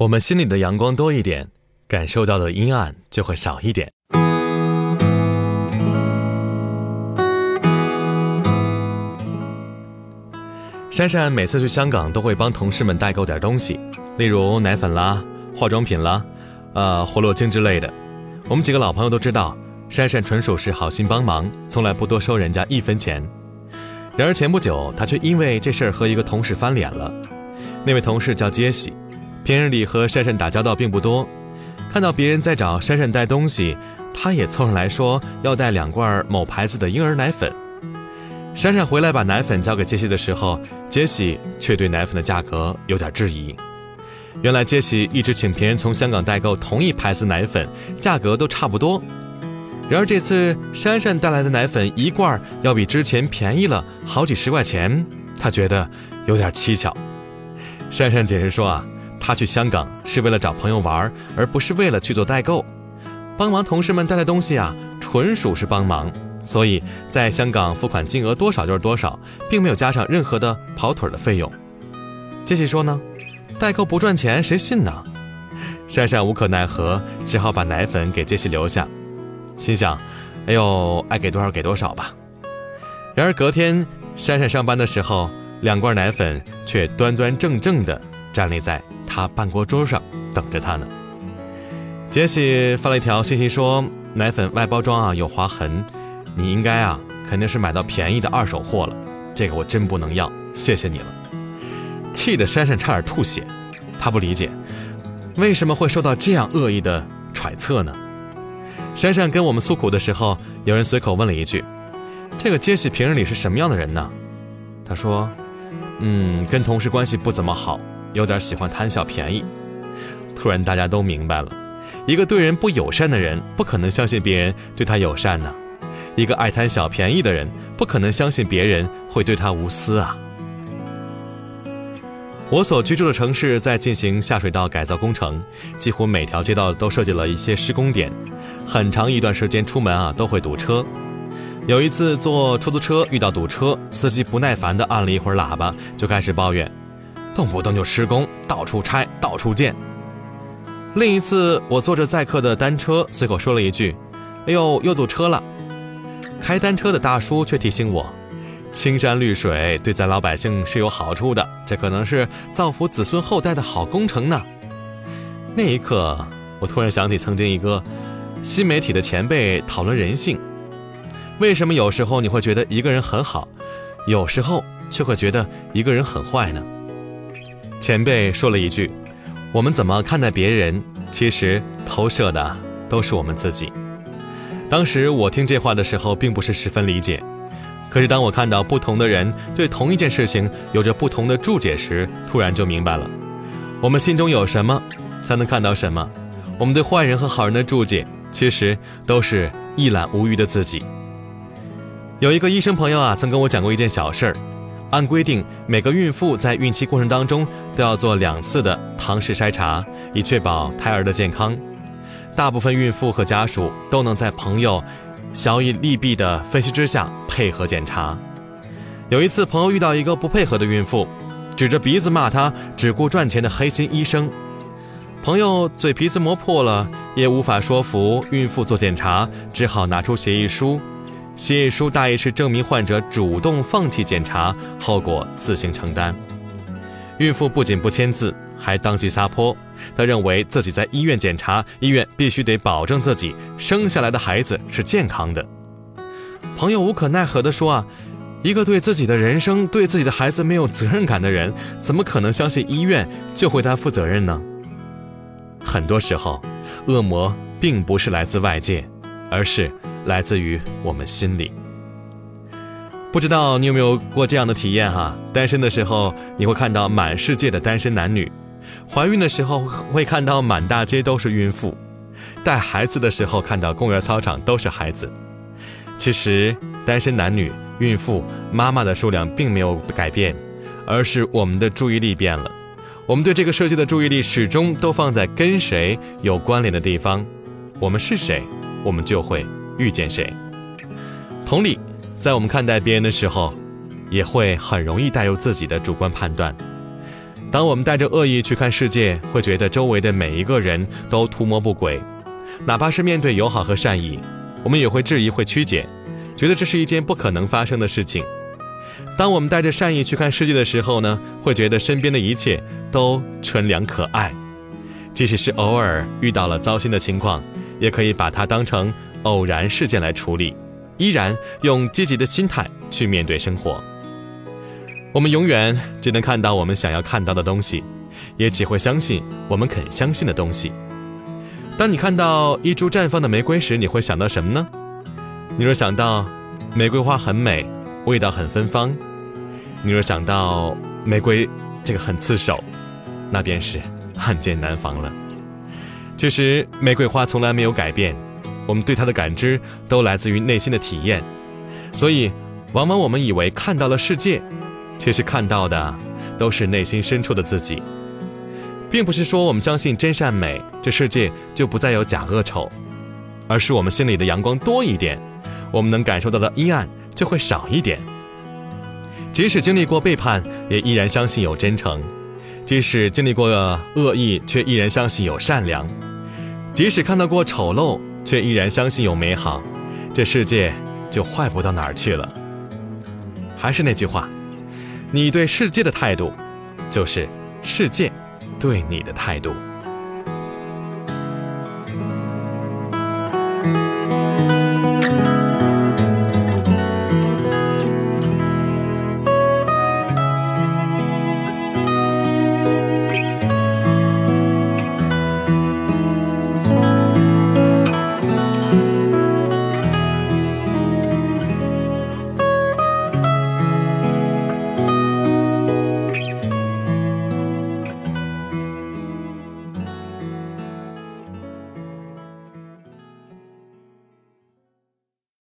我们心里的阳光多一点，感受到的阴暗就会少一点。珊珊每次去香港都会帮同事们代购点东西，例如奶粉啦、化妆品啦、呃活络精之类的。我们几个老朋友都知道，珊珊纯属是好心帮忙，从来不多收人家一分钱。然而前不久，她却因为这事儿和一个同事翻脸了。那位同事叫杰西。平日里和珊珊打交道并不多，看到别人在找珊珊带东西，他也凑上来说要带两罐某牌子的婴儿奶粉。珊珊回来把奶粉交给杰西的时候，杰西却对奶粉的价格有点质疑。原来杰西一直请别人从香港代购同一牌子奶粉，价格都差不多。然而这次珊珊带来的奶粉一罐要比之前便宜了好几十块钱，他觉得有点蹊跷。珊珊解释说啊。他去香港是为了找朋友玩，而不是为了去做代购。帮忙同事们带的东西啊，纯属是帮忙，所以在香港付款金额多少就是多少，并没有加上任何的跑腿的费用。杰西说呢，代购不赚钱，谁信呢？珊珊无可奈何，只好把奶粉给杰西留下，心想：哎呦，爱给多少给多少吧。然而隔天珊珊上班的时候，两罐奶粉却端端正正的站立在。他办公桌上等着他呢。杰西发了一条信息说：“奶粉外包装啊有划痕，你应该啊肯定是买到便宜的二手货了，这个我真不能要，谢谢你了。”气得珊珊差点吐血。他不理解为什么会受到这样恶意的揣测呢？珊珊跟我们诉苦的时候，有人随口问了一句：“这个杰西平日里是什么样的人呢？”他说：“嗯，跟同事关系不怎么好。”有点喜欢贪小便宜，突然大家都明白了，一个对人不友善的人，不可能相信别人对他友善呢；一个爱贪小便宜的人，不可能相信别人会对他无私啊。我所居住的城市在进行下水道改造工程，几乎每条街道都设计了一些施工点，很长一段时间出门啊都会堵车。有一次坐出租车遇到堵车，司机不耐烦地按了一会儿喇叭，就开始抱怨。动不动就施工，到处拆，到处建。另一次，我坐着载客的单车，随口说了一句：“哎呦，又堵车了。”开单车的大叔却提醒我：“青山绿水对咱老百姓是有好处的，这可能是造福子孙后代的好工程呢。”那一刻，我突然想起曾经一个新媒体的前辈讨论人性：为什么有时候你会觉得一个人很好，有时候却会觉得一个人很坏呢？前辈说了一句：“我们怎么看待别人，其实投射的都是我们自己。”当时我听这话的时候，并不是十分理解。可是当我看到不同的人对同一件事情有着不同的注解时，突然就明白了：我们心中有什么，才能看到什么。我们对坏人和好人的注解，其实都是一览无余的自己。有一个医生朋友啊，曾跟我讲过一件小事儿。按规定，每个孕妇在孕期过程当中都要做两次的唐氏筛查，以确保胎儿的健康。大部分孕妇和家属都能在朋友小以利弊的分析之下配合检查。有一次，朋友遇到一个不配合的孕妇，指着鼻子骂她只顾赚钱的黑心医生。朋友嘴皮子磨破了，也无法说服孕妇做检查，只好拿出协议书。协议书大意是证明患者主动放弃检查，后果自行承担。孕妇不仅不签字，还当即撒泼。她认为自己在医院检查，医院必须得保证自己生下来的孩子是健康的。朋友无可奈何地说：“啊，一个对自己的人生、对自己的孩子没有责任感的人，怎么可能相信医院就会他负责任呢？”很多时候，恶魔并不是来自外界，而是……来自于我们心里。不知道你有没有过这样的体验哈？单身的时候，你会看到满世界的单身男女；怀孕的时候，会看到满大街都是孕妇；带孩子的时候，看到公园操场都是孩子。其实，单身男女、孕妇、妈妈的数量并没有改变，而是我们的注意力变了。我们对这个世界的注意力始终都放在跟谁有关联的地方。我们是谁，我们就会。遇见谁，同理，在我们看待别人的时候，也会很容易带入自己的主观判断。当我们带着恶意去看世界，会觉得周围的每一个人都图谋不轨，哪怕是面对友好和善意，我们也会质疑、会曲解，觉得这是一件不可能发生的事情。当我们带着善意去看世界的时候呢，会觉得身边的一切都纯良可爱，即使是偶尔遇到了糟心的情况，也可以把它当成偶然事件来处理，依然用积极的心态去面对生活。我们永远只能看到我们想要看到的东西，也只会相信我们肯相信的东西。当你看到一株绽放的玫瑰时，你会想到什么呢？你若想到玫瑰花很美，味道很芬芳；你若想到玫瑰这个很刺手，那便是汉奸难防了。其实玫瑰花从来没有改变，我们对它的感知都来自于内心的体验，所以往往我们以为看到了世界。其实看到的都是内心深处的自己，并不是说我们相信真善美，这世界就不再有假恶丑，而是我们心里的阳光多一点，我们能感受到的阴暗就会少一点。即使经历过背叛，也依然相信有真诚；即使经历过恶意，却依然相信有善良；即使看到过丑陋，却依然相信有美好。这世界就坏不到哪儿去了。还是那句话。你对世界的态度，就是世界对你的态度。